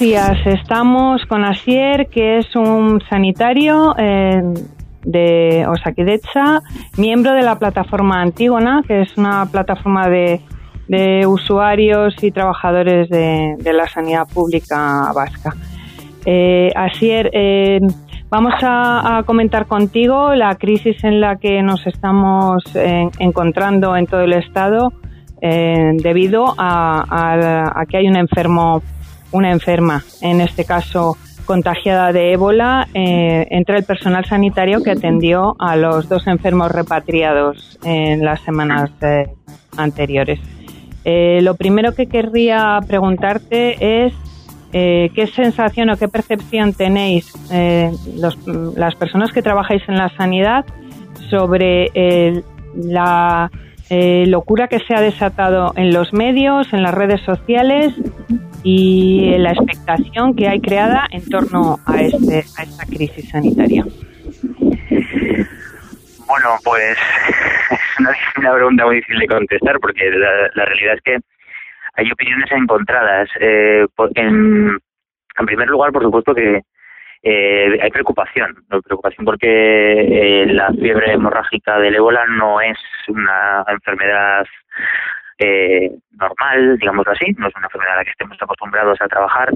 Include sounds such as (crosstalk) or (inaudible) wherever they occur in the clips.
Días, estamos con Asier, que es un sanitario eh, de Osakidecha, miembro de la plataforma Antígona, que es una plataforma de, usuarios y trabajadores de, la sanidad pública vasca. Eh, Asier, eh, vamos a, comentar contigo la crisis en la que nos estamos encontrando en todo el Estado debido a que hay un enfermo una enferma, en este caso contagiada de ébola, eh, entre el personal sanitario que atendió a los dos enfermos repatriados en las semanas eh, anteriores. Eh, lo primero que querría preguntarte es qué sensación o qué percepción tenéis las personas que trabajáis en la sanidad sobre la locura que se ha desatado en los medios, en las redes sociales y la expectación que hay creada en torno a, este, a esta crisis sanitaria. Bueno, pues (laughs) es una, pregunta muy difícil de contestar porque la, realidad es que hay opiniones encontradas. Eh, en, en primer lugar, por supuesto que eh, hay preocupación, preocupación porque eh, la fiebre hemorrágica del ébola no es una enfermedad eh, normal, digámoslo así, no es una enfermedad a la que estemos acostumbrados a trabajar,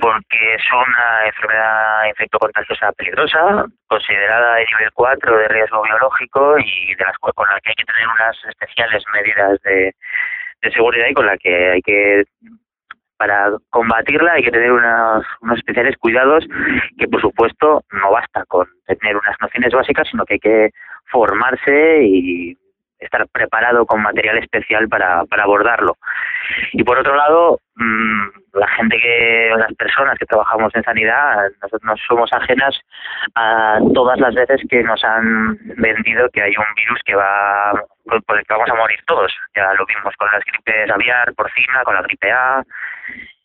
porque es una enfermedad infectocontagiosa peligrosa, considerada de nivel 4 de riesgo biológico y de las con la que hay que tener unas especiales medidas de, de seguridad y con la que hay que para combatirla hay que tener unos, unos especiales cuidados que por supuesto no basta con tener unas nociones básicas sino que hay que formarse y estar preparado con material especial para, para abordarlo. Y por otro lado, mm, la gente que, las personas que trabajamos en sanidad, nosotros no somos ajenas a todas las veces que nos han vendido que hay un virus que va, por el que vamos a morir todos. Ya lo vimos con las gripes aviar, porcina, con la gripe A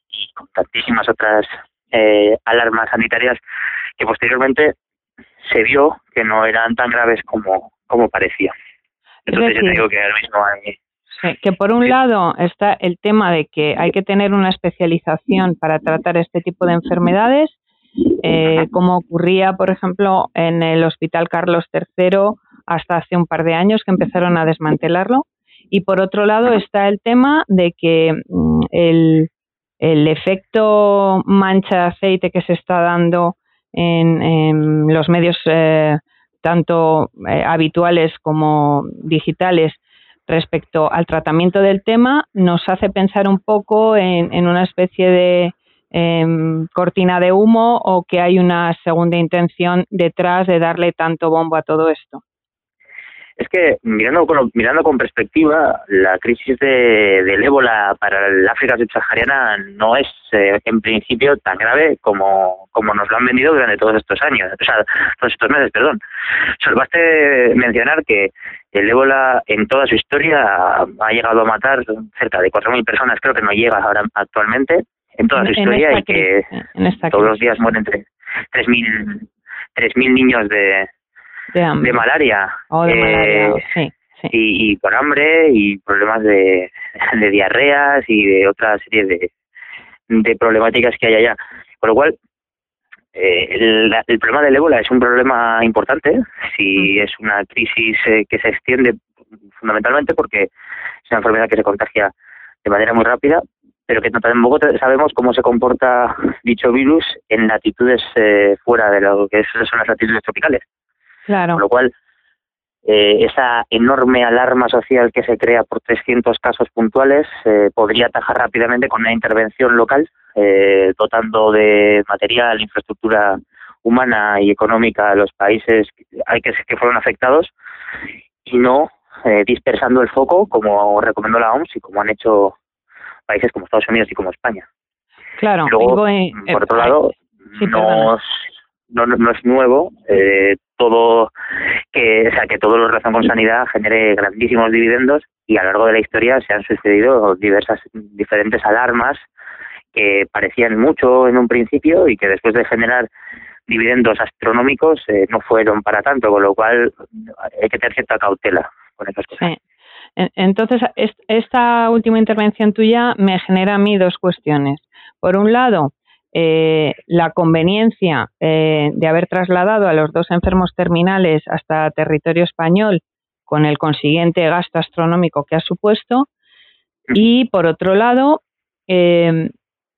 y con tantísimas otras eh, alarmas sanitarias que posteriormente se vio que no eran tan graves como, como parecía. Entonces yo digo que ahora mismo hay... que por un lado está el tema de que hay que tener una especialización para tratar este tipo de enfermedades, eh, como ocurría, por ejemplo, en el Hospital Carlos III hasta hace un par de años que empezaron a desmantelarlo. Y por otro lado está el tema de que mm, el, el efecto mancha de aceite que se está dando en, los medios eh, tanto eh, habituales como digitales respecto al tratamiento del tema nos hace pensar un poco en, una especie de em, cortina de humo o que hay una segunda intención detrás de darle tanto bombo a todo esto es que mirando con, mirando con perspectiva, la crisis de, del ébola para el África subsahariana no es eh, en principio tan grave como, como nos lo han vendido durante todos estos años, o sea, todos estos meses, perdón. Solo baste mencionar que el ébola en toda su historia ha llegado a matar cerca de 4.000 personas, creo que no llega ahora actualmente, en toda su historia y que todos los días mueren 3.000 3.000 niños de, de, malaria. Oh, eh, sí, Y, con hambre y problemas de, (laughs) de diarreas y de otra serie de, de problemáticas que hay allá. Con lo cual, eh, el, problema del ébola es un problema importante, si es una crisis eh, que se extiende fundamentalmente porque es una enfermedad que se contagia de manera muy rápida, pero que tampoco sabemos cómo se comporta dicho virus en latitudes fuera de lo que son las latitudes tropicales. Claro. Con lo cual, eh, esa enorme alarma social que se crea por 300 casos puntuales eh, podría atajar rápidamente con una intervención local, eh, dotando de material, infraestructura humana y económica a los países que, que fueron afectados y no dispersando el foco como recomendó la OMS y como han hecho países como Estados Unidos y como España. Claro. Luego, por otro lado, no, no, es nuevo eh, todo que o sea que todo lo relacionado con sanidad genere grandísimos dividendos y a lo largo de la historia se han sucedido diversas diferentes alarmas que parecían mucho en un principio y que después de generar dividendos astronómicos eh, no fueron para tanto con lo cual hay que tener cierta cautela con esas cosas. Entonces esta última intervención tuya me genera a mí dos cuestiones. Por un lado, eh, la conveniencia eh, de haber trasladado a los dos enfermos terminales hasta territorio español con el consiguiente gasto astronómico que ha supuesto. Y por otro lado eh,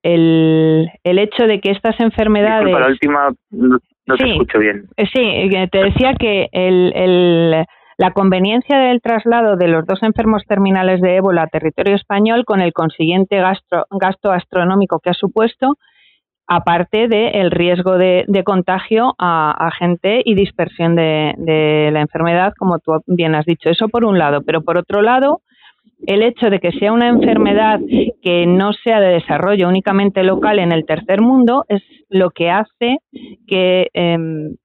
el, el hecho de que estas enfermedades la última no, te escucho bien. Sí te decía que el, el la conveniencia del traslado de los dos enfermos terminales de ébola a territorio español con el consiguiente gasto, gasto astronómico que ha supuesto, aparte del riesgo de, contagio a, gente y dispersión de, la enfermedad, como tú bien has dicho. Eso por un lado, pero por otro lado, el hecho de que sea una enfermedad que no sea de desarrollo únicamente local en el tercer mundo es lo que hace que em,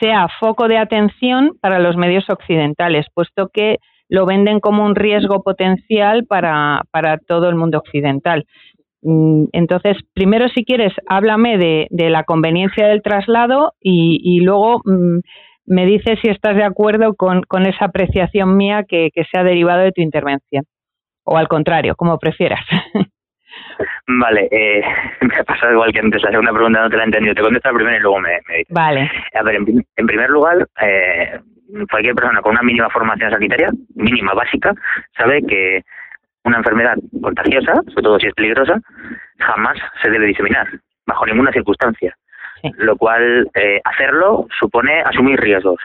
sea foco de atención para los medios occidentales, puesto que lo venden como un riesgo potencial para, para todo el mundo occidental. Mm, entonces, primero, si quieres, háblame de, de la conveniencia del traslado y, y luego mm, me dices si estás de acuerdo con, con esa apreciación mía que, que se ha derivado de tu intervención. O al contrario, como prefieras. (laughs) Vale, eh, (laughs) me ha pasado igual que antes, la segunda pregunta no te la he entendido. Te contesto la primera y luego me, me Vale. A ver, en, primer lugar, eh, cualquier persona con una mínima formación sanitaria, mínima, básica, sabe que una enfermedad contagiosa, sobre todo si es peligrosa, jamás se debe diseminar, bajo ninguna circunstancia. Lo cual, eh, hacerlo supone asumir riesgos.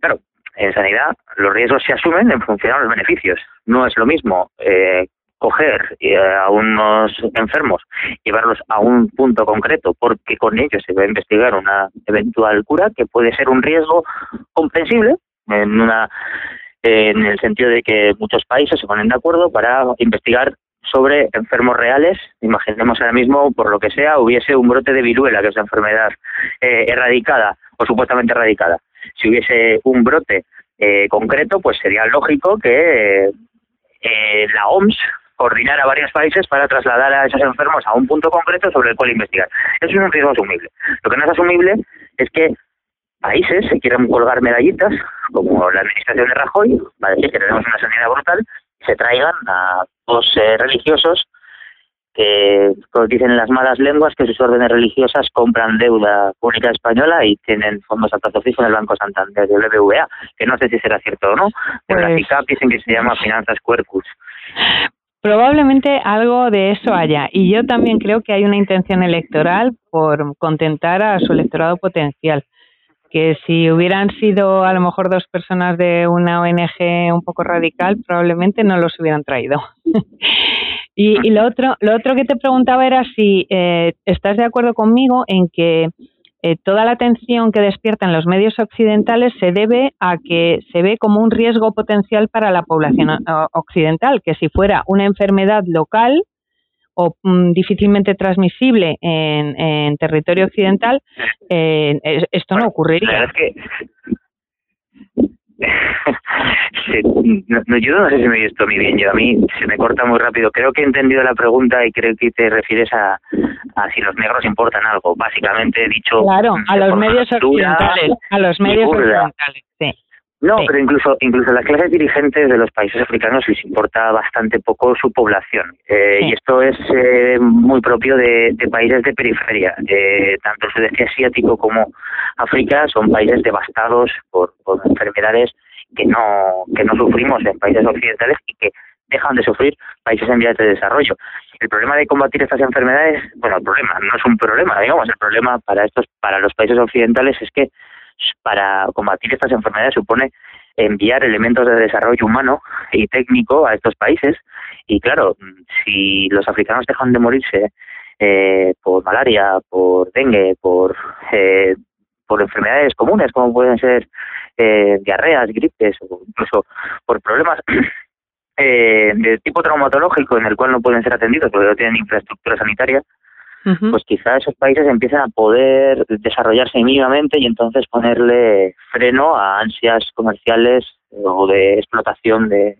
Claro, en sanidad los riesgos se asumen en función a los beneficios. No es lo mismo eh, coger eh, a unos enfermos, llevarlos a un punto concreto, porque con ellos se va a investigar una eventual cura, que puede ser un riesgo comprensible en una en el sentido de que muchos países se ponen de acuerdo para investigar sobre enfermos reales. Imaginemos ahora mismo, por lo que sea, hubiese un brote de viruela, que es una enfermedad eh, erradicada o supuestamente erradicada. Si hubiese un brote eh, concreto, pues sería lógico que eh, la OMS coordinar a varios países para trasladar a esos enfermos a un punto concreto sobre el cual investigar. Eso es un riesgo asumible. Lo que no es asumible es que países se quieran colgar medallitas, como la administración de Rajoy, va a decir que tenemos una sanidad brutal, se traigan a dos eh, religiosos que, como dicen las malas lenguas, que sus órdenes religiosas compran deuda pública española y tienen fondos a plazo fijo en el Banco Santander, del BBVA, que no sé si será cierto o no, pero la CICAP pues dicen que se llama Finanzas Quercus. Probablemente algo de eso haya. Y yo también creo que hay una intención electoral por contentar a su electorado potencial. Que si hubieran sido a lo mejor dos personas de una ONG un poco radical, probablemente no los hubieran traído. (laughs) y, lo otro, lo otro que te preguntaba era si eh, estás de acuerdo conmigo en que eh, toda la atención que despiertan los medios occidentales se debe a que se ve como un riesgo potencial para la población occidental, que si fuera una enfermedad local o mm, difícilmente transmisible en, territorio occidental, eh, esto no ocurriría. (laughs) no, yo no sé si me he visto muy bien. Yo a mí se me corta muy rápido. Creo que he entendido la pregunta y creo que te refieres a, a si los negros importan algo. Básicamente he dicho. Claro, a los medios occidentales. A los medios occidentales, sí. No, pero incluso incluso las clases dirigentes de los países africanos les importa bastante poco su población. Eh, Y esto es eh, muy propio de, de, países de periferia. Eh, tanto el sudeste asiático como África son países devastados por, por enfermedades que no, que no sufrimos en países occidentales y que dejan de sufrir países en vías de desarrollo. El problema de combatir estas enfermedades, bueno, el problema no es un problema, digamos, el problema para estos, para los países occidentales es que para combatir estas enfermedades supone enviar elementos de desarrollo humano y técnico a estos países. Y claro, si los africanos dejan de morirse eh, por malaria, por dengue, por eh, por enfermedades comunes como pueden ser eh, diarreas, gripes o incluso por problemas (clears throat) eh, de tipo traumatológico en el cual no pueden ser atendidos porque no tienen infraestructura sanitaria, pues quizá esos países empiezan a poder desarrollarse mínimamente y entonces ponerle freno a ansias comerciales o de explotación de,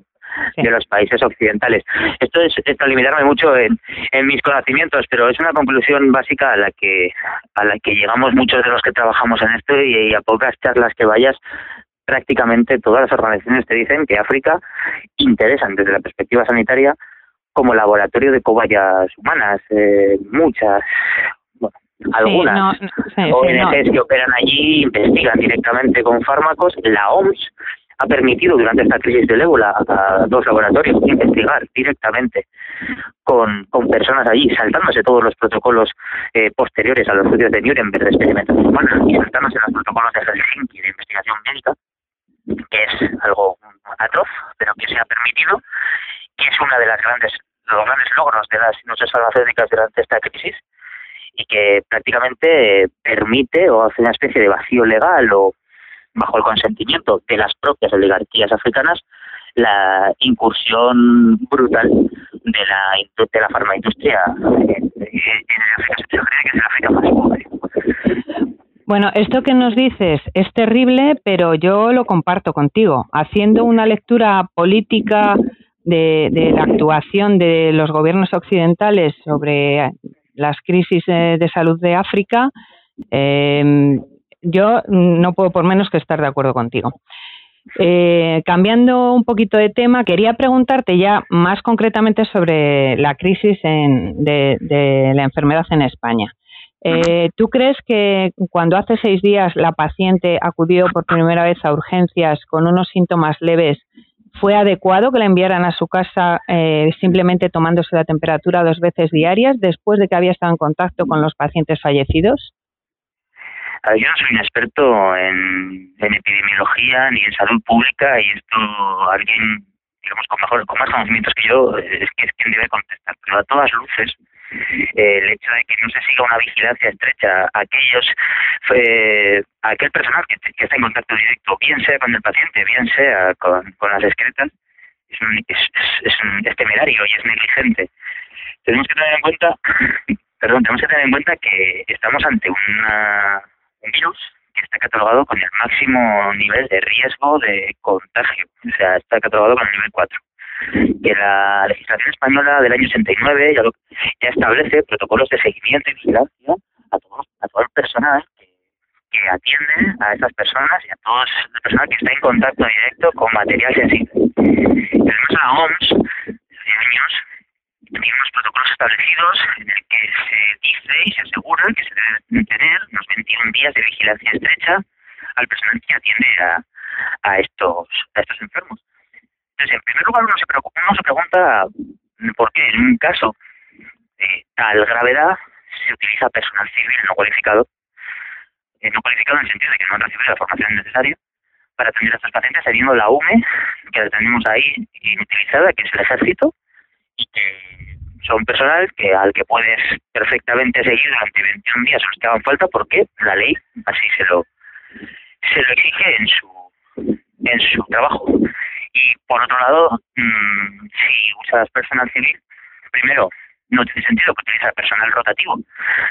de los países occidentales. Esto es esto limitarme mucho en, en mis conocimientos, pero es una conclusión básica a la que a la que llegamos muchos de los que trabajamos en esto y, a pocas charlas que vayas prácticamente todas las organizaciones te dicen que África interesan desde la perspectiva sanitaria como laboratorio de cobayas humanas, eh, muchas, algunas. ONGs que operan allí investigan directamente con fármacos. La OMS ha permitido durante esta crisis del ébola a dos laboratorios investigar directamente con, con personas allí, saltándose todos los protocolos eh, posteriores a los estudios de Nuremberg de experimentación humana y saltándose los protocolos de Helsinki de investigación médica, que es algo atroz, pero que se ha permitido, que es una de las grandes los grandes logros de las industrias farmacéuticas durante esta crisis y que prácticamente permite o hace una especie de vacío legal o bajo el consentimiento de las propias oligarquías africanas la incursión brutal de la de la farmaindustria en, África subsahariana, que es el África más pobre. Bueno, esto que nos dices es terrible, pero yo lo comparto contigo. Haciendo una lectura política de, de la actuación de los gobiernos occidentales sobre las crisis de salud de África, eh, yo no puedo por menos que estar de acuerdo contigo. Eh, cambiando un poquito de tema, quería preguntarte ya más concretamente sobre la crisis de, la enfermedad en España. Eh, ¿Tú crees que cuando hace seis días la paciente acudió por primera vez a urgencias con unos síntomas leves, fue adecuado que la enviaran a su casa eh, simplemente tomándose la temperatura dos veces diarias después de que había estado en contacto con los pacientes fallecidos? yo no soy un experto en, epidemiología ni en salud pública y esto alguien digamos con mejor con más conocimientos que yo es quien debe contestar pero a todas luces el hecho de que no se siga una vigilancia estrecha aquellos eh, aquel personal que, está en contacto directo bien sea con el paciente bien sea con, las excretas es, es, es temerario y es negligente tenemos que tener en cuenta (clears throat) perdón tenemos que tener en cuenta que estamos ante un virus que está catalogado con el máximo nivel de riesgo de contagio, o sea, está catalogado con el nivel 4. Que la legislación española del año 89 ya, ya establece protocolos de seguimiento y vigilancia a todo, a todo el personal que, atiende a esas personas y a todo el personal que está en contacto directo con material sensible. Además, la OMS, hace años, tiene unos protocolos establecidos en el que se dice y se asegura que se deben tener unos 21 días de vigilancia estrecha al personal que atiende a, a estos enfermos. Entonces, en primer lugar, uno se, preocupa, uno se pregunta por qué en un caso de tal gravedad se utiliza personal civil no cualificado, eh, no cualificado en el sentido de que no han recibido la formación necesaria para atender a estos pacientes, teniendo la UME, que la tenemos ahí inutilizada, que es el ejército, y que son personal que al que puedes perfectamente seguir durante 21 días los que hagan falta porque la ley así se lo se lo exige en su en su trabajo y por otro lado mmm, si usas personal civil primero no tiene sentido que utilices personal rotativo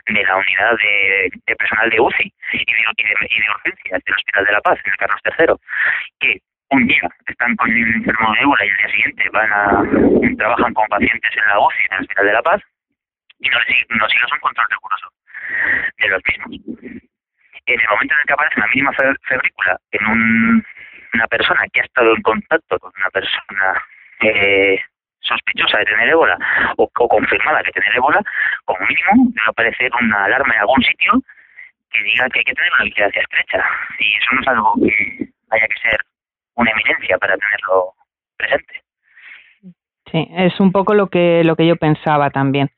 de la unidad de, personal de UCI y de, y de, y urgencias del Hospital de la Paz en el Carlos III que un día están con el enfermo de ébola y el día siguiente van a trabajan con pacientes en la UCI en el Hospital de la Paz y no, no sigas un control riguroso de los mismos. En el momento en el que aparece una mínima febrícula en un, una persona que ha estado en contacto con una persona eh, sospechosa de tener ébola o, confirmada de tener ébola, como mínimo debe aparecer una alarma en algún sitio que diga que hay que tener una vigilancia estrecha. Y eso no es algo que haya que ser una eminencia para tenerlo presente. Sí, es un poco lo que lo que yo pensaba también.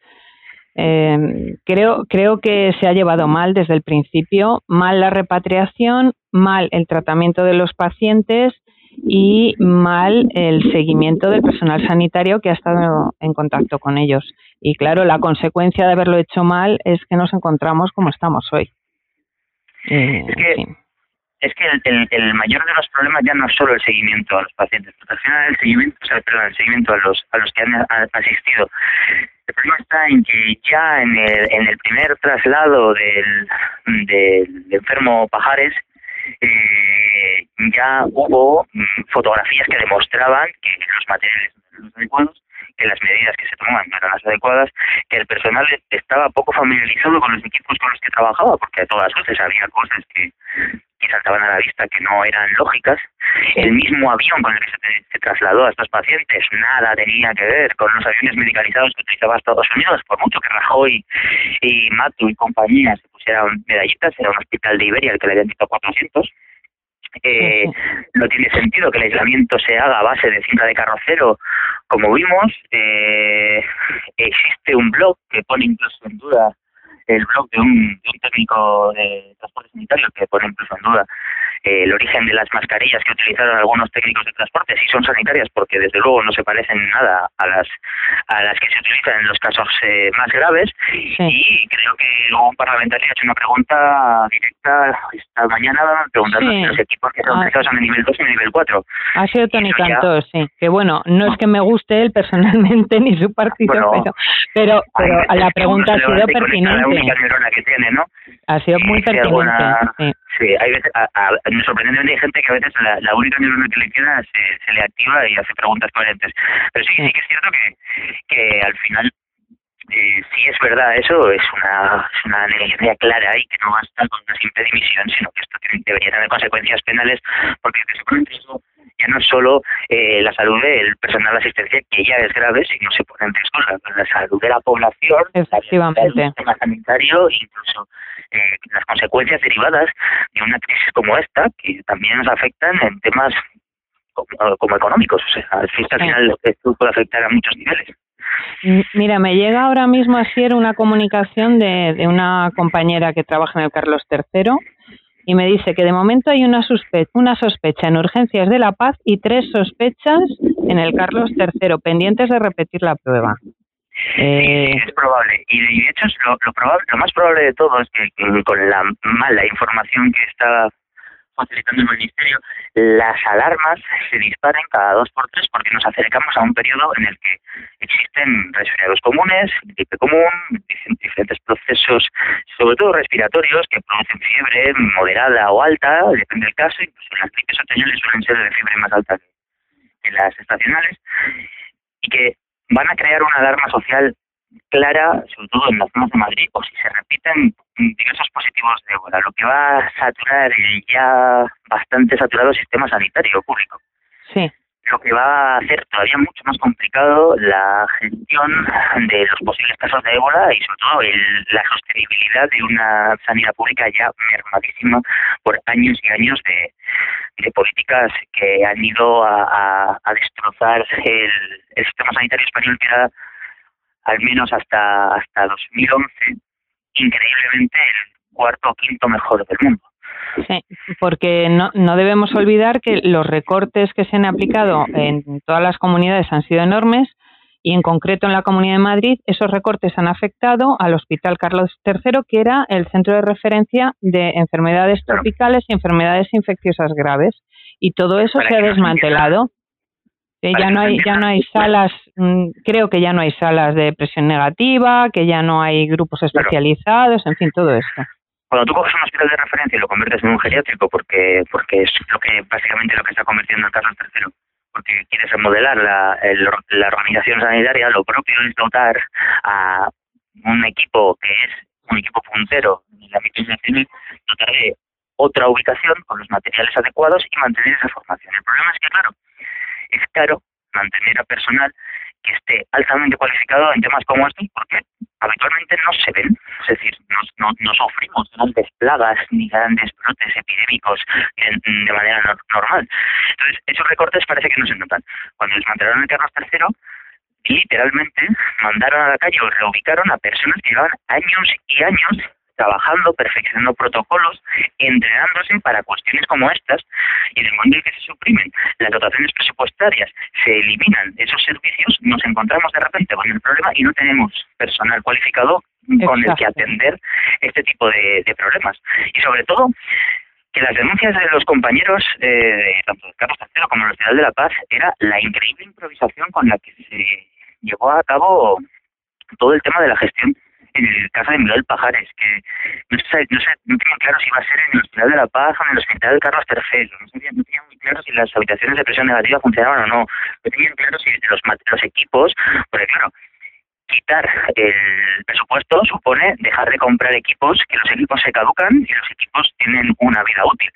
Eh, creo creo que se ha llevado mal desde el principio, mal la repatriación, mal el tratamiento de los pacientes y mal el seguimiento del personal sanitario que ha estado en contacto con ellos. Y claro, la consecuencia de haberlo hecho mal es que nos encontramos como estamos hoy. Eh, es que es que el, el, mayor de los problemas ya no es solo el seguimiento a los pacientes, porque al final el seguimiento, o sea, perdón, el seguimiento a los a los que han, asistido. El problema está en que ya en el, en el primer traslado del, del enfermo Pajares eh, ya hubo mm, fotografías que demostraban que los materiales adecuados, que las medidas que se tomaban no eran las adecuadas, que el personal estaba poco familiarizado con los equipos con los que trabajaba, porque a todas luces había cosas que que saltaban a la vista que no eran lógicas. El mismo avión con el que se, trasladó a estos pacientes nada tenía que ver con los aviones medicalizados que utilizaba Estados Unidos, por mucho que Rajoy y Matu y compañía se pusieran medallitas, era un hospital de Iberia el que le habían dicho 400. Eh, no tiene sentido que el aislamiento se haga a base de cinta de carrocero, como vimos. Eh, existe un blog que pone incluso en duda el blog de un, de un técnico de transporte sanitario que pone incluso en duda eh, el origen de las mascarillas que utilizaron algunos técnicos de transporte sí son sanitarias porque desde luego no se parecen nada a las a las que se utilizan en los casos eh, más graves y creo que un parlamentario ha hecho una pregunta directa esta mañana preguntando si los equipos que son utilizados ah. son de nivel 2 y de nivel 4 ha sido Tony Cantó, sí que bueno no es que me guste él personalmente (laughs) ni su partido pero pero, la pregunta ha sido pertinente la única que tiene ¿no? ha sido muy pertinente sí. sí. hay veces a, a, sorprendentemente hay gente que a veces la, única neurona que le queda se, se, le activa y hace preguntas coherentes. Pero sí, sí que es cierto que, que al final eh, si es verdad eso, es una, es una negligencia clara y que no basta con una simple dimisión, sino que esto debería tener consecuencias penales, porque eso ya no es solo eh, la salud del personal de asistencia, que ya es grave, sino se pone en riesgo la, salud de la población, Efectivamente. el sistema sanitario, incluso eh, las consecuencias derivadas de una crisis como esta, que también nos afectan en temas como, económicos. O sea, al final esto puede afectar a muchos niveles. Mira, me llega ahora mismo así una comunicación de, de una compañera que trabaja en el Carlos III y me dice que de momento hay una sospecha, una sospecha en urgencias de La Paz y tres sospechas en el Carlos III pendientes de repetir la prueba. Eh, es probable. Y de hecho, lo, lo, probable, lo más probable de todo es que, con la mala información que está facilitando el Ministerio, las alarmas se disparen cada dos por tres porque nos acercamos a un periodo en el que existen resfriados comunes, gripe común, diferentes procesos, sobre todo respiratorios, que producen fiebre moderada o alta, depende del caso, incluso las gripes otoñales suelen ser de fiebre más alta que las estacionales, y que van a crear una alarma social clara, sobre todo en las zonas de Madrid, o si se repiten diversos positivos de ébola, lo que va a saturar el ya bastante saturado sistema sanitario público. Sí. Lo que va a hacer todavía mucho más complicado la gestión de los posibles casos de ébola y sobre todo el, la sostenibilidad de una sanidad pública ya mermadísima por años y años de, de políticas que han ido a, a, destrozar el, el sistema sanitario español que era al menos hasta, hasta 2011, increíblemente el cuarto o quinto mejor del mundo. Sí, porque no, no debemos olvidar que los recortes que se han aplicado en todas las comunidades han sido enormes y en concreto en la Comunidad de Madrid esos recortes han afectado al Hospital Carlos III, que era el centro de referencia de enfermedades tropicales y enfermedades infecciosas graves. Y todo eso se ha desmantelado ya no hay ya no hay salas mm, creo que ya no hay salas de presión negativa que ya no hay grupos especializados en fin todo esto. Cuando tú coges un hospital de referencia y lo conviertes en un geriátrico porque porque es lo que básicamente lo que está convirtiendo el Carlos III porque quieres remodelar la, la organización sanitaria lo propio es dotar a un equipo que es un equipo puntero en la ámbito dotar de otra ubicación con los materiales adecuados y mantener esa formación. El problema es que claro es caro mantener a personal que esté altamente cualificado en temas como estos porque habitualmente no se ven, es decir, no, no, sufrimos grandes plagas ni grandes brotes epidémicos de, manera normal. Entonces, esos recortes parece que no se notan. Cuando desmantelaron el Carlos III, literalmente mandaron a la calle o reubicaron a personas que llevaban años y años trabajando, perfeccionando protocolos, entrenándose para cuestiones como estas, y en el momento en que se suprimen las dotaciones presupuestarias, se eliminan esos servicios, nos encontramos de repente con el problema y no tenemos personal cualificado con el que atender este tipo de, problemas. Y sobre todo, que las denuncias de los compañeros, eh, tanto de Carlos III como de la de la Paz, era la increíble improvisación con la que se llevó a cabo todo el tema de la gestión en el caso de Miguel Pajares, que no, sé, no, sé, no tenía claro si iba a ser en el Hospital de la Paz o en el Hospital de Carlos III. No, sabía, no tenía muy claro si las habitaciones de presión negativa funcionaban o no. No tenía claro si los, los equipos, porque claro, quitar el, presupuesto supone dejar de comprar equipos, que los equipos se caducan y los equipos tienen una vida útil.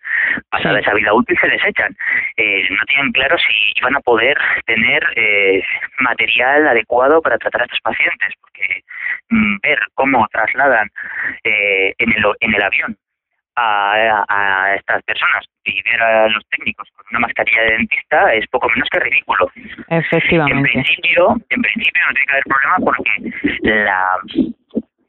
Pasada esa vida útil se desechan. Eh, no tienen claro si van a poder tener eh, material adecuado para tratar a estos pacientes, porque mm, ver cómo trasladan eh, en, el, en el avión a, a, estas personas y ver a los técnicos con una mascarilla de dentista es poco menos que ridículo. Efectivamente. En principio, en principio no tiene que haber problema porque la,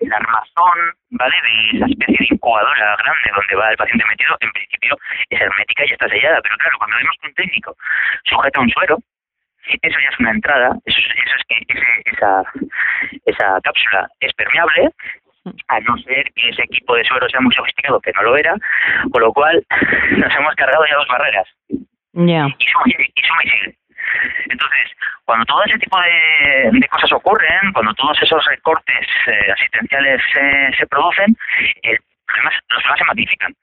la armazón, ¿vale? De esa especie de incubadora grande donde va el paciente metido, en principio es hermética y está sellada, pero claro, cuando vemos que un técnico sujeta un suero, eso ya es una entrada, eso, eso es que esa, esa cápsula es permeable, a no ser que ese equipo de suero sea muy sofisticado, que no lo era, con lo cual nos hemos cargado ya dos barreras. Ya. Y suma y sigue. Entonces, cuando todo ese tipo de, cosas ocurren, cuando todos esos recortes eh, asistenciales se producen, el problema, los problemas se magnifican.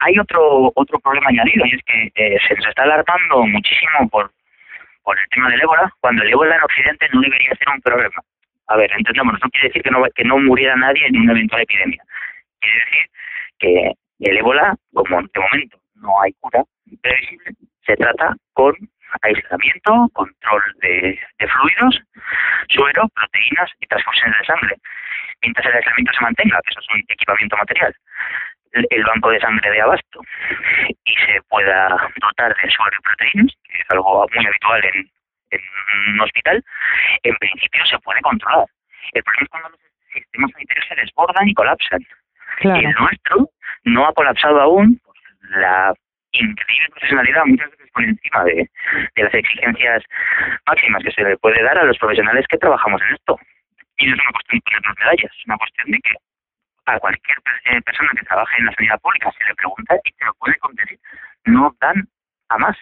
Hay otro otro problema añadido y es que eh, se nos está alarmando muchísimo por, por el tema del ébola, cuando el ébola en Occidente no debería ser un problema. A ver, entendemos, no quiere decir que no, que no muriera nadie en una eventual epidemia. Quiere decir que el ébola, como de momento no hay cura previsible, se trata con aislamiento, control de, fluidos, suero, proteínas y transfusiones de sangre. Mientras el aislamiento se mantenga, que eso es un equipamiento material, el banco de sangre de abasto y se pueda dotar de suero y proteínas, que es algo muy habitual en, en un hospital, en principio se puede controlar. El problema es cuando los sistemas sanitarios se desbordan y colapsan. Y el nuestro no ha colapsado aún la increíble profesionalidad, muchas veces por encima de, las exigencias máximas que se le puede dar a los profesionales que trabajamos en esto. Y no es una cuestión de ponernos medallas, es una cuestión de que a cualquier eh, persona que trabaje en la sanidad pública se le pregunta y te lo puede contestar. No dan a más.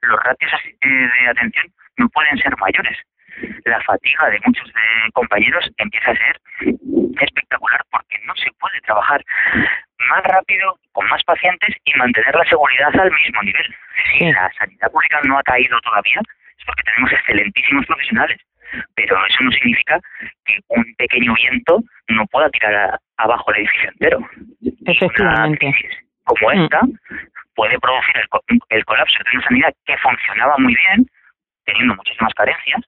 Los ratios eh, de atención no pueden ser mayores. La fatiga de muchos de compañeros empieza a ser espectacular porque no se puede trabajar más rápido, con más pacientes y mantener la seguridad al mismo nivel. Si la sanidad pública no ha caído todavía, es porque tenemos excelentísimos profesionales, pero eso no significa que un pequeño viento no pueda tirar abajo el edificio entero. Efectivamente. Una crisis como mm. esta puede producir el, el colapso de una sanidad que funcionaba muy bien, teniendo muchísimas carencias,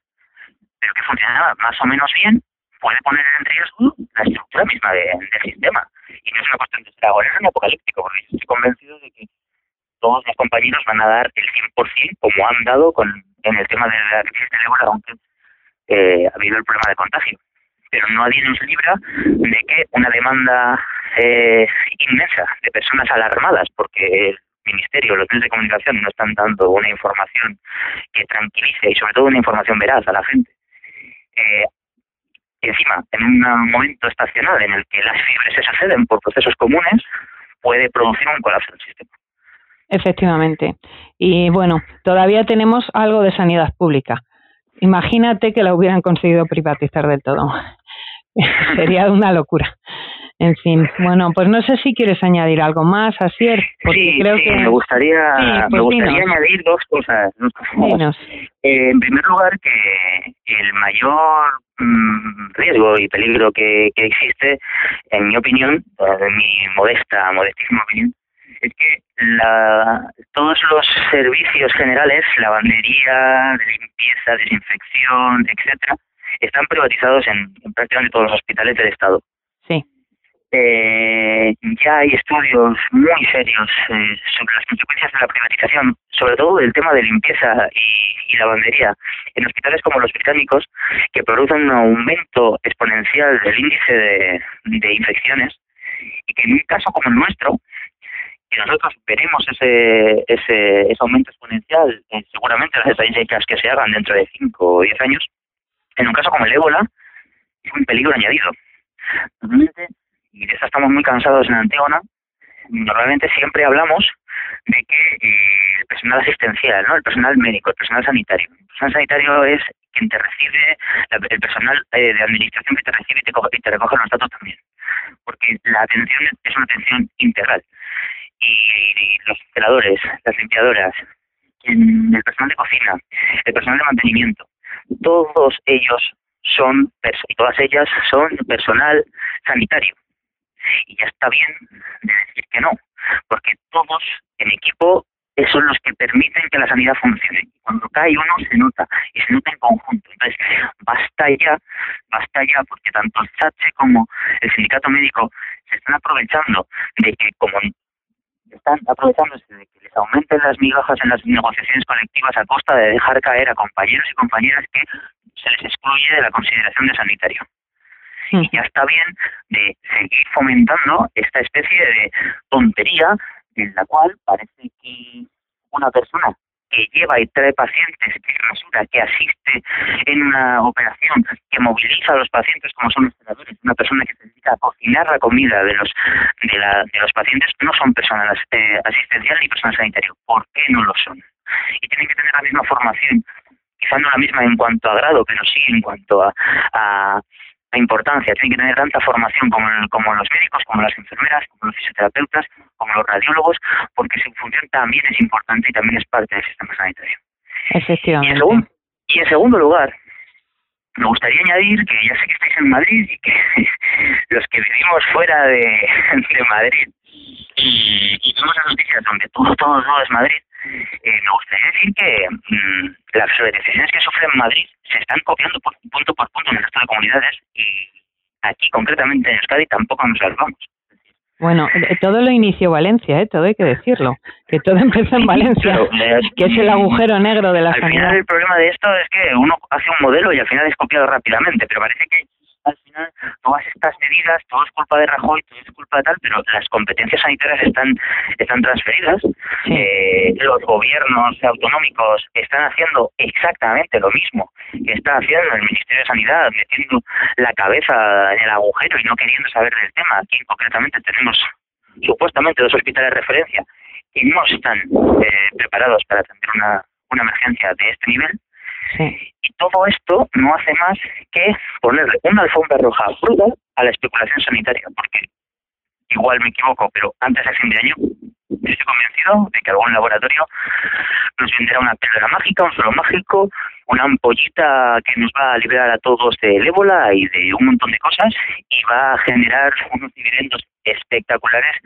pero que funcionaba más o menos bien, puede poner en riesgo la estructura misma del sistema. Y no es una cuestión de ser agorero ni apocalíptico, porque estoy convencido de que todos los compañeros van a dar el 100% como han dado con, en el tema de la crisis del ébola, aunque eh, ha habido el problema de contagio. Pero nadie nos libra de que una demanda eh, inmensa de personas alarmadas, porque ministerio, los medios de comunicación no están dando una información que tranquilice y sobre todo una información veraz a la gente. Eh, encima, en un momento estacional en el que las fiebres se suceden por procesos comunes, puede producir un colapso del sistema. Efectivamente. Y bueno, todavía tenemos algo de sanidad pública. Imagínate que la hubieran conseguido privatizar del todo. (laughs) Sería una locura. En fin, bueno, pues no sé si quieres añadir algo más, Asier. Sí, creo que... me gustaría, me pues gustaría añadir dos cosas. Eh, en primer lugar, que el mayor mm, riesgo y peligro que, que existe, en mi opinión, en mi modesta, modestísima opinión, es que la, todos los servicios generales, lavandería, de limpieza, desinfección, etcétera, están privatizados en prácticamente todos los hospitales del Estado. Sí eh, ya hay estudios muy serios eh, sobre las consecuencias de la privatización, sobre todo del tema de limpieza y, lavandería, en hospitales como los británicos, que producen un aumento exponencial del índice de, infecciones y que en un caso como el nuestro, y nosotros veremos ese, ese, ese aumento exponencial, eh, seguramente las estadísticas que se hagan dentro de 5 o 10 años, en un caso como el ébola, es un peligro añadido. Y de eso estamos muy cansados en Antígona, normalmente siempre hablamos de que eh, el personal asistencial, ¿no? el personal médico, el personal sanitario. El personal sanitario es quien te recibe, el personal eh, de administración que te recibe y te, te recoge los datos también. Porque la atención es una atención integral. Y, los celadores, las limpiadoras, el personal de cocina, el personal de mantenimiento, todos ellos son, y todas ellas son personal sanitario. Y ya está bien de decir que no, porque todos en equipo son los que permiten que la sanidad funcione. Cuando cae uno se nota y se nota en conjunto. Entonces, basta ya, basta ya, porque tanto el SACHE como el sindicato médico se están aprovechando de que como están aprovechándose de que les aumenten las migajas en las negociaciones colectivas a costa de dejar caer a compañeros y compañeras que se les excluye de la consideración de sanitario. Y ya está bien de seguir fomentando esta especie de tontería en la cual parece que una persona que lleva y trae pacientes, que rasura, que asiste en una operación, que moviliza a los pacientes como son los operadores, una persona que se dedica a cocinar la comida de los de, la, de los pacientes, no son personas eh, asistenciales ni personas sanitarias. ¿Por qué no lo son? Y tienen que tener la misma formación, quizá no la misma en cuanto a grado, pero sí en cuanto a, a importancia, tienen que tener tanta formación como, como los médicos, como las enfermeras, como los fisioterapeutas, como los radiólogos, porque su función también es importante y también es parte del sistema sanitario. Efectivamente. Y en, segundo, lugar, me gustaría añadir que ya sé que estáis en Madrid y que (laughs) los que vivimos fuera de, (laughs) de Madrid y, y tenemos las noticias donde todo, todo, todo es Madrid, eh, me gustaría decir que mm, las decisiones que sufre en Madrid se están copiando por, punto por punto en el resto de comunidades y aquí concretamente en Euskadi tampoco nos salvamos. Bueno, eh, todo lo inició Valencia, ¿eh? todo hay que decirlo, que todo empezó en Valencia, que es el agujero negro de la al sanidad. Final el problema de esto es que uno hace un modelo y al final es copiado rápidamente, pero parece que al final todas estas medidas, todo es culpa de Rajoy, todo es culpa de tal, pero las competencias sanitarias están, están transferidas. Eh, los gobiernos autonómicos están haciendo exactamente lo mismo que está haciendo el Ministerio de Sanidad, metiendo la cabeza en el agujero y no queriendo saber del tema. Aquí concretamente tenemos supuestamente dos hospitales de referencia que no están eh, preparados para atender una, una emergencia de este nivel y todo esto no hace más que ponerle una alfombra roja brutal a la especulación sanitaria, porque igual me equivoco, pero antes de fin de año estoy convencido de que algún laboratorio nos venderá una píldora mágica, un suelo mágico, una ampollita que nos va a liberar a todos del ébola y de un montón de cosas y va a generar unos dividendos espectaculares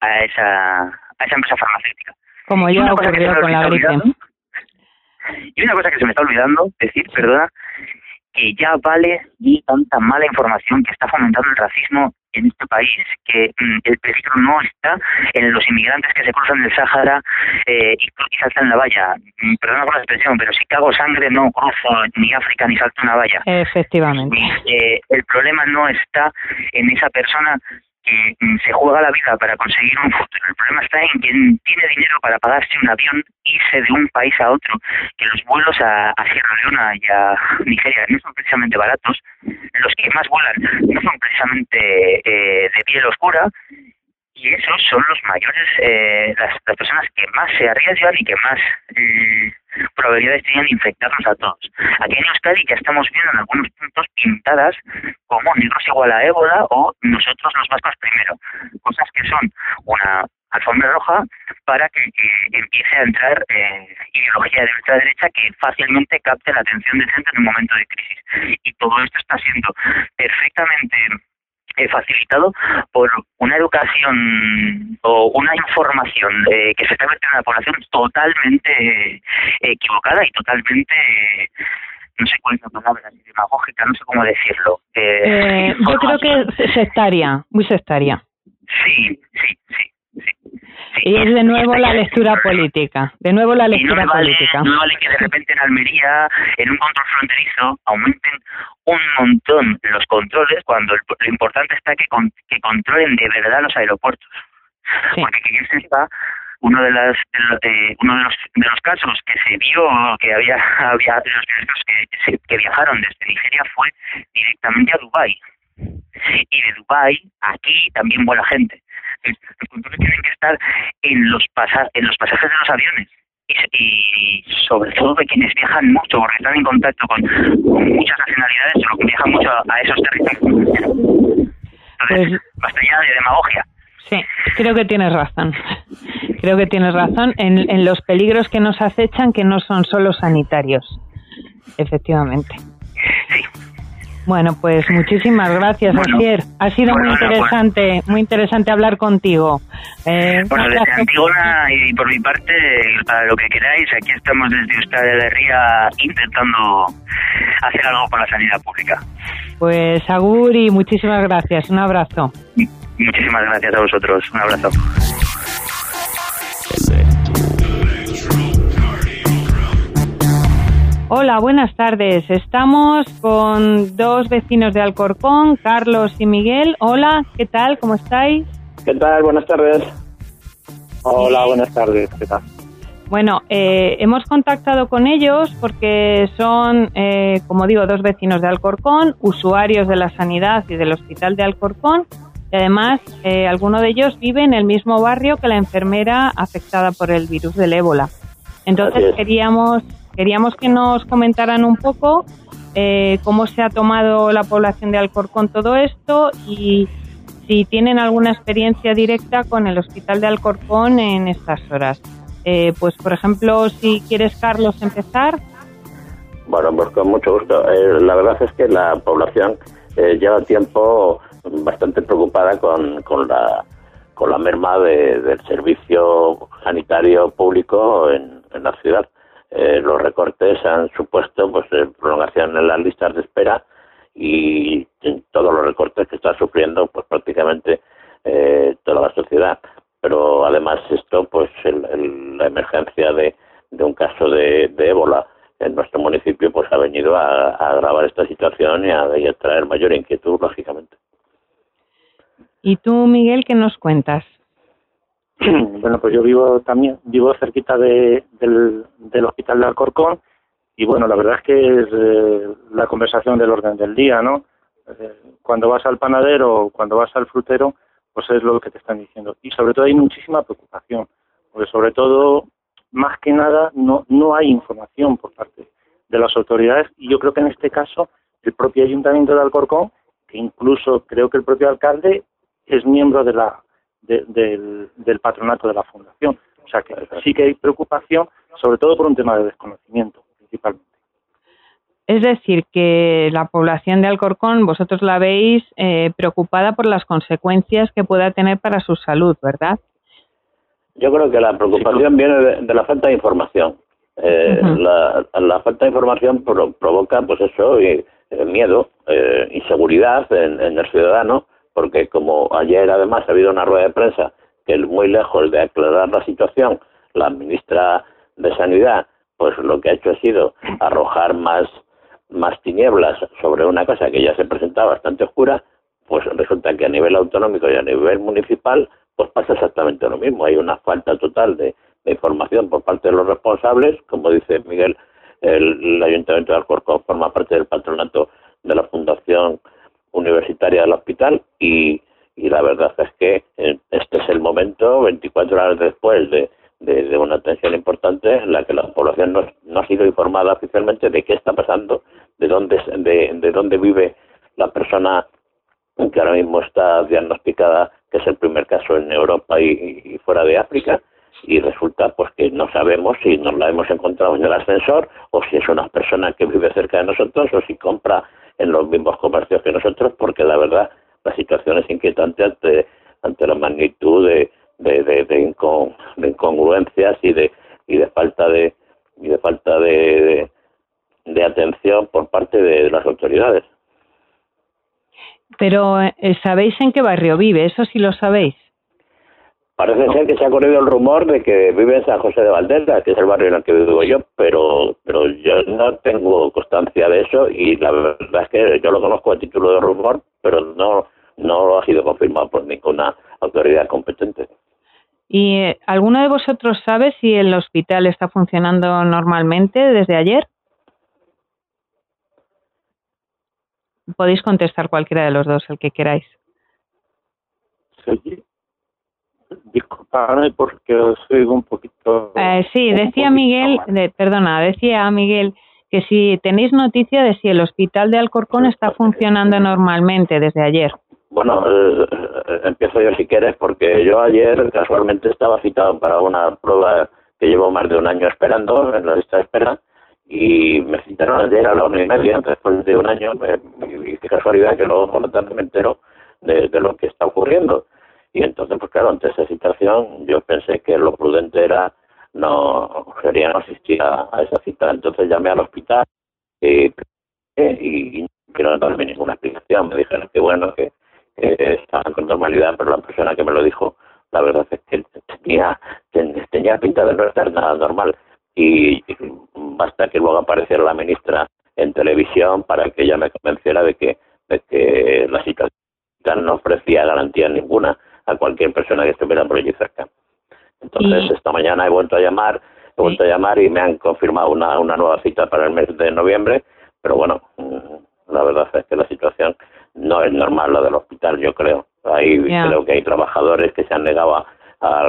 a esa, a esa empresa farmacéutica. Como ya ocurrió con la gripe. Y una cosa que se me está olvidando decir, perdona, que ya vale y tanta mala información que está fomentando el racismo en este país, que mm, el peligro no está en los inmigrantes que se cruzan el Sáhara eh, y, saltan la valla. Mm, perdona por la expresión, pero si cago sangre no cruzo ni África ni salto una valla. Efectivamente. Eh, el problema no está en esa persona que se juega la vida para conseguir un futuro. El problema está en quien tiene dinero para pagarse un avión, irse de un país a otro, que los vuelos a, Sierra Leona y a Nigeria no son precisamente baratos, los que más vuelan no son precisamente eh, de piel oscura, y esos son los mayores, eh, las, personas que más se arriesgan y que más eh, probabilidades tienen de infectarnos a todos. Aquí en Euskadi ya estamos viendo en algunos puntos pintadas como negros igual a ébola o nosotros los vascos primero, cosas que son una alfombra roja para que, empiece a entrar eh, ideología de ultraderecha que fácilmente capte la atención de gente en un momento de crisis. Y todo esto está siendo perfectamente eh, facilitado por una educación o una información eh, que se está metiendo en la población totalmente eh, equivocada y totalmente no sé cuál es la palabra, demagógica, no sé cómo decirlo. yo creo que sectaria, muy sectaria. Sí, sí, sí. Y es de nuevo la lectura política. De nuevo la lectura política. No vale que de repente en Almería, en un control fronterizo, aumenten un montón los controles cuando lo importante está que, que controlen de verdad los aeropuertos. Porque que se sepa, uno de las eh, uno de los de los casos que se vio que había (laughs) había los que, que viajaron desde Nigeria fue directamente a Dubai y de Dubai aquí también vuela gente los controles tienen que estar en los, en los pasajes de los aviones y, sobre todo de quienes viajan mucho, porque están en contacto con, muchas nacionalidades, pero que viajan mucho a, esos territorios. Entonces, pues, basta ya de demagogia. Sí, creo que tienes razón. (laughs) Creo que tienes razón en, en los peligros que nos acechan, que no son solo sanitarios. Efectivamente. Sí. Bueno, pues muchísimas gracias, Asier. Ha sido muy interesante, muy interesante hablar contigo. Eh, bueno, desde Antigona y por mi parte, para lo que queráis, aquí estamos desde Euskadi de Ría intentando hacer algo por la sanidad pública. Pues Agur y muchísimas gracias. Un abrazo. Muchísimas gracias a vosotros. Un abrazo. Hola, buenas tardes. Estamos con dos vecinos de Alcorcón, Carlos y Miguel. Hola, ¿qué tal? ¿Cómo estáis? ¿Qué tal? Buenas tardes. Hola, buenas tardes. ¿Qué tal? Bueno, eh, hemos contactado con ellos porque son, eh, como digo, dos vecinos de Alcorcón, usuarios de la sanidad y del hospital de Alcorcón. Y además, eh, alguno de ellos vive en el mismo barrio que la enfermera afectada por el virus del ébola. Entonces queríamos Queríamos que nos comentaran un poco eh, cómo se ha tomado la población de Alcorcón todo esto y si tienen alguna experiencia directa con el Hospital de Alcorcón en estas horas. Eh, pues, por ejemplo, si quieres, Carlos, empezar. Bueno, pues con mucho gusto. Eh, la verdad es que la población lleva tiempo bastante preocupada con, con, la, con la merma del servicio sanitario público en la ciudad. Eh, los recortes han supuesto pues eh, prolongación en las listas de espera y todos los recortes que está sufriendo pues prácticamente eh, toda la sociedad. Pero además esto pues la emergencia de, un caso de, ébola en nuestro municipio pues ha venido a, agravar esta situación y a, y a traer mayor inquietud lógicamente. Y tú Miguel qué nos cuentas (clears throat) bueno, pues yo vivo también, vivo cerquita de, del, hospital de Alcorcón y bueno, la verdad es que es eh, la conversación del orden del día, ¿no? Eh, cuando vas al panadero o cuando vas al frutero, pues es lo que te están diciendo. Y sobre todo hay muchísima preocupación, porque sobre todo, más que nada, no, no hay información por parte de las autoridades y yo creo que en este caso el propio ayuntamiento de Alcorcón, que incluso creo que el propio alcalde es miembro de la del, patronato de la fundación. O sea que sí que hay preocupación, sobre todo por un tema de desconocimiento, principalmente. Es decir, que la población de Alcorcón, vosotros la veis eh, preocupada por las consecuencias que pueda tener para su salud, ¿verdad? Yo creo que la preocupación viene de, la falta de información. Eh, la, falta de información provoca, pues eso, y, eh, miedo, inseguridad en, el ciudadano porque como ayer además ha habido una rueda de prensa que muy lejos de aclarar la situación, la ministra de Sanidad, pues lo que ha hecho ha sido arrojar más, más tinieblas sobre una cosa que ya se presentaba bastante oscura, pues resulta que a nivel autonómico y a nivel municipal, pues pasa exactamente lo mismo. Hay una falta total de, información por parte de los responsables, como dice Miguel, el, el Ayuntamiento de Alcorcón forma parte del patronato de la Fundación universitaria del hospital y, y la verdad es que eh, este es el momento, 24 horas después de, de, una tensión importante, en la que la población no, no, ha sido informada oficialmente de qué está pasando, de dónde, de, de dónde vive la persona que ahora mismo está diagnosticada, que es el primer caso en Europa y, fuera de África, y resulta pues que no sabemos si nos la hemos encontrado en el ascensor o si es una persona que vive cerca de nosotros o si compra en los mismos comercios que nosotros, porque la verdad la situación es inquietante ante, ante la magnitud de, de, de, incongruencias y de, y de falta de, y de falta de, de, atención por parte de las autoridades. Pero, eh, ¿sabéis en qué barrio vive? Eso sí lo sabéis. Parece ser que se ha corrido el rumor de que vive en San José de Valdez, que es el barrio en el que vivo yo, pero, pero yo no tengo constancia de eso y la verdad es que yo lo conozco a título de rumor, pero no, no ha sido confirmado por ninguna autoridad competente. ¿Y eh, alguno de vosotros sabe si el hospital está funcionando normalmente desde ayer? Podéis contestar cualquiera de los dos, el que queráis. Sí, disculpadme porque os oigo un poquito. Eh, sí, decía Miguel, perdona, decía Miguel que si tenéis noticia de si el hospital de Alcorcón está funcionando normalmente desde ayer. Bueno, eh, eh, empiezo yo si quieres, porque yo ayer casualmente estaba citado para una prueba que llevo más de un año esperando en la lista de espera y me citaron ayer a la una y media, después de un año, y qué casualidad que luego por la tarde me entero de, lo que está ocurriendo. Y entonces, pues claro, ante esa situación, yo pensé que lo prudente era no, sería no asistir a, esa cita. Entonces llamé al hospital y, y, no darme ninguna explicación. Me dijeron que bueno, que, estaban con normalidad, pero la persona que me lo dijo, la verdad es que tenía, tenía pinta de no estar nada normal. Y, basta que luego apareciera la ministra en televisión para que ella me convenciera de que, de que la situación no ofrecía garantía ninguna a cualquier persona que estuviera por allí cerca. Entonces, esta mañana he vuelto a llamar, he vuelto a llamar y me han confirmado una, una nueva cita para el mes de noviembre, pero bueno, mm, la verdad es que la situación no es normal la del hospital, yo creo. Ahí creo que hay trabajadores que se han negado a,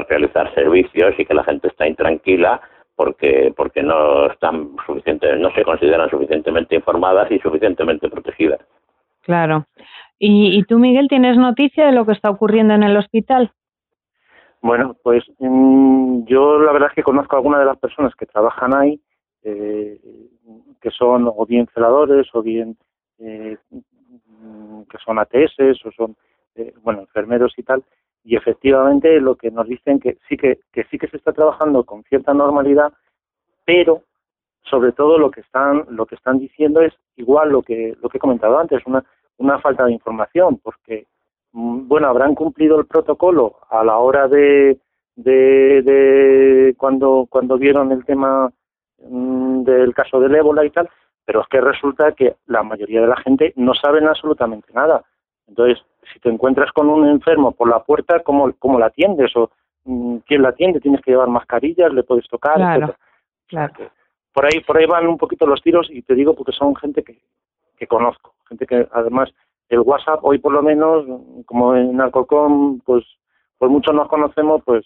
realizar servicios y que la gente está intranquila porque porque no están suficiente, no se consideran suficientemente informadas y suficientemente protegidas. Claro. ¿Y, tú, Miguel, tienes noticia de lo que está ocurriendo en el hospital? Bueno, pues mm, yo la verdad es que conozco a algunas de las personas que trabajan ahí, eh, que son o bien celadores o bien eh, que son ATS o son, eh, bueno, enfermeros y tal, y efectivamente lo que nos dicen que sí que sí que se está trabajando con cierta normalidad, pero sobre todo lo que están lo que están diciendo es igual lo que lo que he comentado antes, una una falta de información, porque, mm, bueno, habrán cumplido el protocolo a la hora de, de, cuando, cuando vieron el tema mm, del caso del ébola y tal, pero es que resulta que la mayoría de la gente no saben absolutamente nada. Entonces, si te encuentras con un enfermo por la puerta, ¿cómo, cómo la atiendes? ¿O mm, quién la atiende? ¿Tienes que llevar mascarillas? ¿Le puedes tocar? Claro, claro. Por ahí, por ahí van un poquito los tiros y te digo porque son gente que, que conozco, gente que además el WhatsApp hoy por lo menos, como en Alcorcón, pues por mucho nos conocemos, pues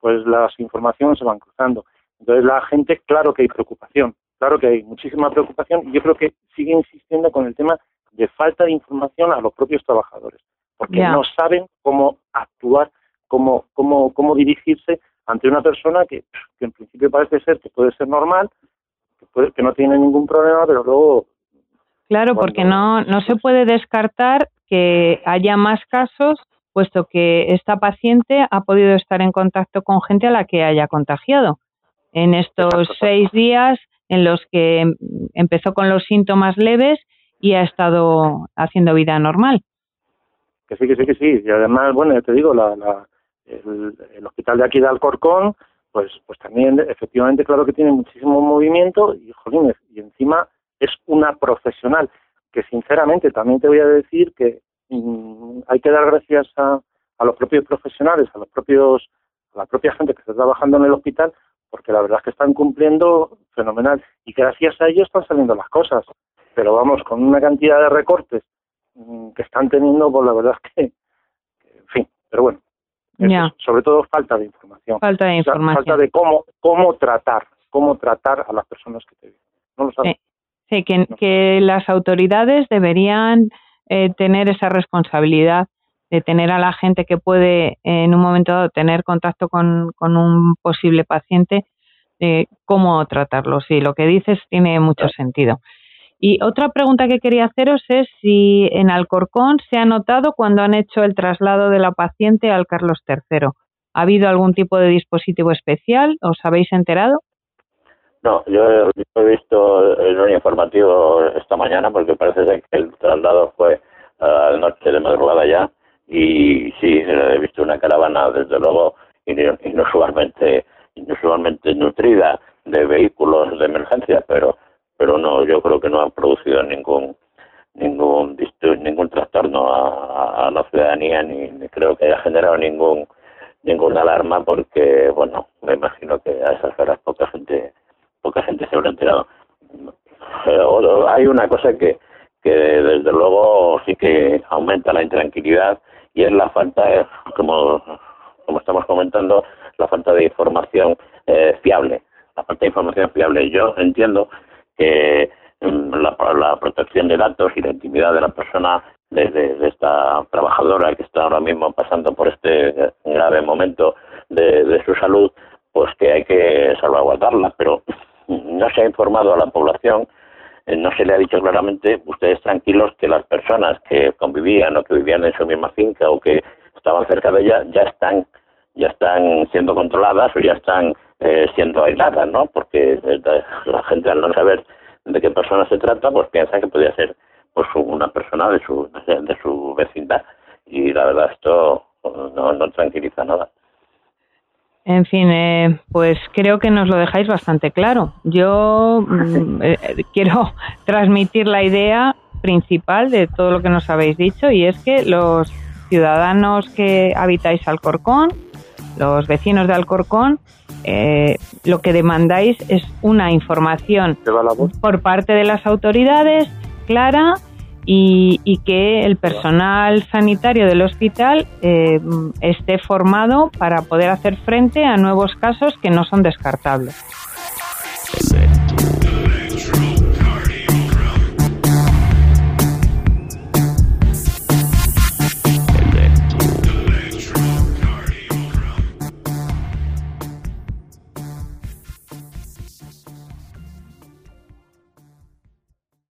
pues las informaciones se van cruzando. Entonces la gente, claro que hay preocupación, claro que hay muchísima preocupación y yo creo que sigue insistiendo con el tema de falta de información a los propios trabajadores, porque no saben cómo actuar, cómo, cómo, cómo dirigirse ante una persona que, que en principio parece ser que puede ser normal, que, que no tiene ningún problema, pero luego Claro, porque no, no se puede descartar que haya más casos, puesto que esta paciente ha podido estar en contacto con gente a la que haya contagiado. En estos seis días en los que em, empezó con los síntomas leves y ha estado haciendo vida normal. Que sí, que sí, que sí. Y además, bueno, ya te digo, la, el, hospital de aquí de Alcorcón, pues, pues también, efectivamente, claro que tiene muchísimo movimiento y, jolines, y encima es una profesional que sinceramente también te voy a decir que mm, hay que dar gracias a, a, los propios profesionales, a los propios a la propia gente que está trabajando en el hospital, porque la verdad es que están cumpliendo fenomenal y gracias a ellos están saliendo las cosas. Pero vamos, con una cantidad de recortes mm, que están teniendo, pues la verdad es que, en fin, pero bueno, sobre todo falta de información. Falta de información. falta de cómo, cómo tratar, cómo tratar a las personas que te viven. No lo saben. Sí, que, que las autoridades deberían eh, tener esa responsabilidad de tener a la gente que puede en un momento dado tener contacto con, con un posible paciente, eh, cómo tratarlo. Sí, lo que dices tiene mucho sentido. Y otra pregunta que quería haceros es si en Alcorcón se ha notado cuando han hecho el traslado de la paciente al Carlos III. ¿Ha habido algún tipo de dispositivo especial? ¿Os habéis enterado? No, yo he visto el un informativo esta mañana porque parece ser que el traslado fue al norte de madrugada ya y sí, he visto una caravana desde luego inusualmente, inusualmente nutrida de vehículos de emergencia, pero pero no, yo creo que no han producido ningún ningún ningún trastorno a, la ciudadanía ni, ni creo que haya generado ningún ninguna alarma porque bueno me imagino que a esas horas poca gente poca gente se habrá enterado. hay una cosa que, que desde luego sí que aumenta la intranquilidad y es la falta, como, como estamos comentando, la falta de información eh, fiable. La falta de información fiable. Yo entiendo que mm, la, la protección de datos y la intimidad de la persona de, de, esta trabajadora que está ahora mismo pasando por este grave momento de, de su salud, pues que hay que salvaguardarla, pero no se ha informado a la población, eh, no se le ha dicho claramente, ustedes tranquilos que las personas que convivían o que vivían en su misma finca o que estaban cerca de ella ya están ya están siendo controladas o ya están eh, siendo aisladas, ¿no? Porque la gente al no saber de qué persona se trata, pues piensa que podría ser pues una persona de su de su vecindad y la verdad esto no, no tranquiliza nada. En fin, eh, pues creo que nos lo dejáis bastante claro. Yo mm, eh, quiero (laughs) transmitir la idea principal de todo lo que nos habéis dicho y es que los ciudadanos que habitáis Alcorcón, los vecinos de Alcorcón, eh, lo que demandáis es una información por parte de las autoridades clara y, que el personal sanitario del hospital eh, esté formado para poder hacer frente a nuevos casos que no son descartables.